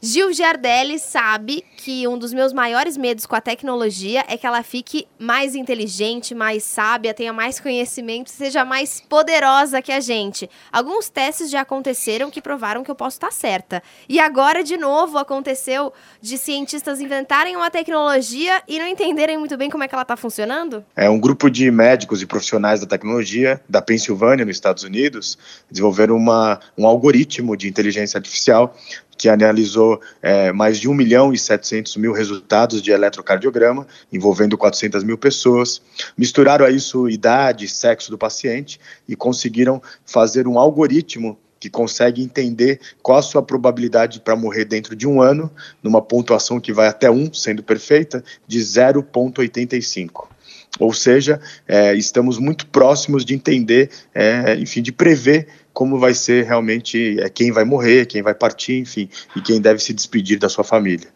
Gil Giardelli sabe que um dos meus maiores medos com a tecnologia é que ela fique mais inteligente, mais sábia, tenha mais conhecimento, seja mais poderosa que a gente. Alguns testes já aconteceram que provaram que eu posso estar certa. E agora, de novo, aconteceu de cientistas inventarem uma tecnologia e não entenderem muito bem como é que ela está funcionando? É um grupo de médicos e profissionais da tecnologia da Pensilvânia, nos Estados Unidos, desenvolveram uma, um algoritmo de inteligência artificial que analisou é, mais de 1 milhão e 700 mil resultados de eletrocardiograma, envolvendo 400 mil pessoas. Misturaram a isso idade, sexo do paciente e conseguiram fazer um algoritmo que consegue entender qual a sua probabilidade para morrer dentro de um ano, numa pontuação que vai até 1, sendo perfeita, de 0,85. Ou seja, é, estamos muito próximos de entender, é, enfim, de prever como vai ser realmente é, quem vai morrer, quem vai partir, enfim, e quem deve se despedir da sua família.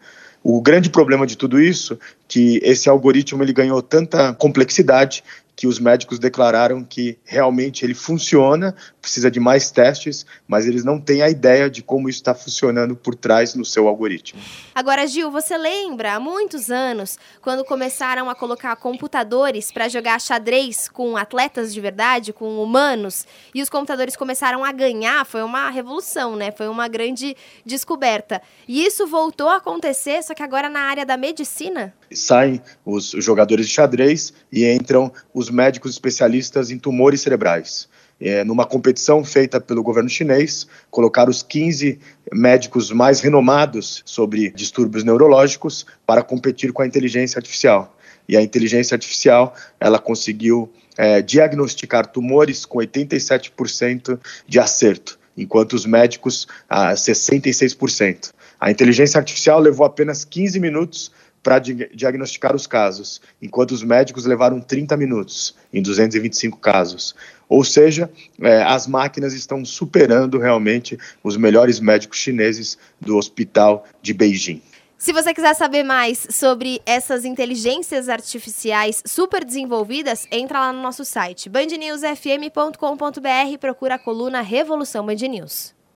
O grande problema de tudo isso, que esse algoritmo ele ganhou tanta complexidade que os médicos declararam que realmente ele funciona, precisa de mais testes, mas eles não têm a ideia de como isso está funcionando por trás no seu algoritmo. Agora, Gil, você lembra há muitos anos quando começaram a colocar computadores para jogar xadrez com atletas de verdade, com humanos, e os computadores começaram a ganhar? Foi uma revolução, né? Foi uma grande descoberta. E isso voltou a acontecer, só que agora na área da medicina? Saem os jogadores de xadrez e entram os os médicos especialistas em tumores cerebrais. É, numa competição feita pelo governo chinês, colocaram os 15 médicos mais renomados sobre distúrbios neurológicos para competir com a inteligência artificial. E a inteligência artificial ela conseguiu é, diagnosticar tumores com 87% de acerto, enquanto os médicos, a 66%. A inteligência artificial levou apenas 15 minutos para diagnosticar os casos, enquanto os médicos levaram 30 minutos em 225 casos. Ou seja, é, as máquinas estão superando realmente os melhores médicos chineses do hospital de Beijing. Se você quiser saber mais sobre essas inteligências artificiais super desenvolvidas, entra lá no nosso site bandnewsfm.com.br e procura a coluna Revolução Band News.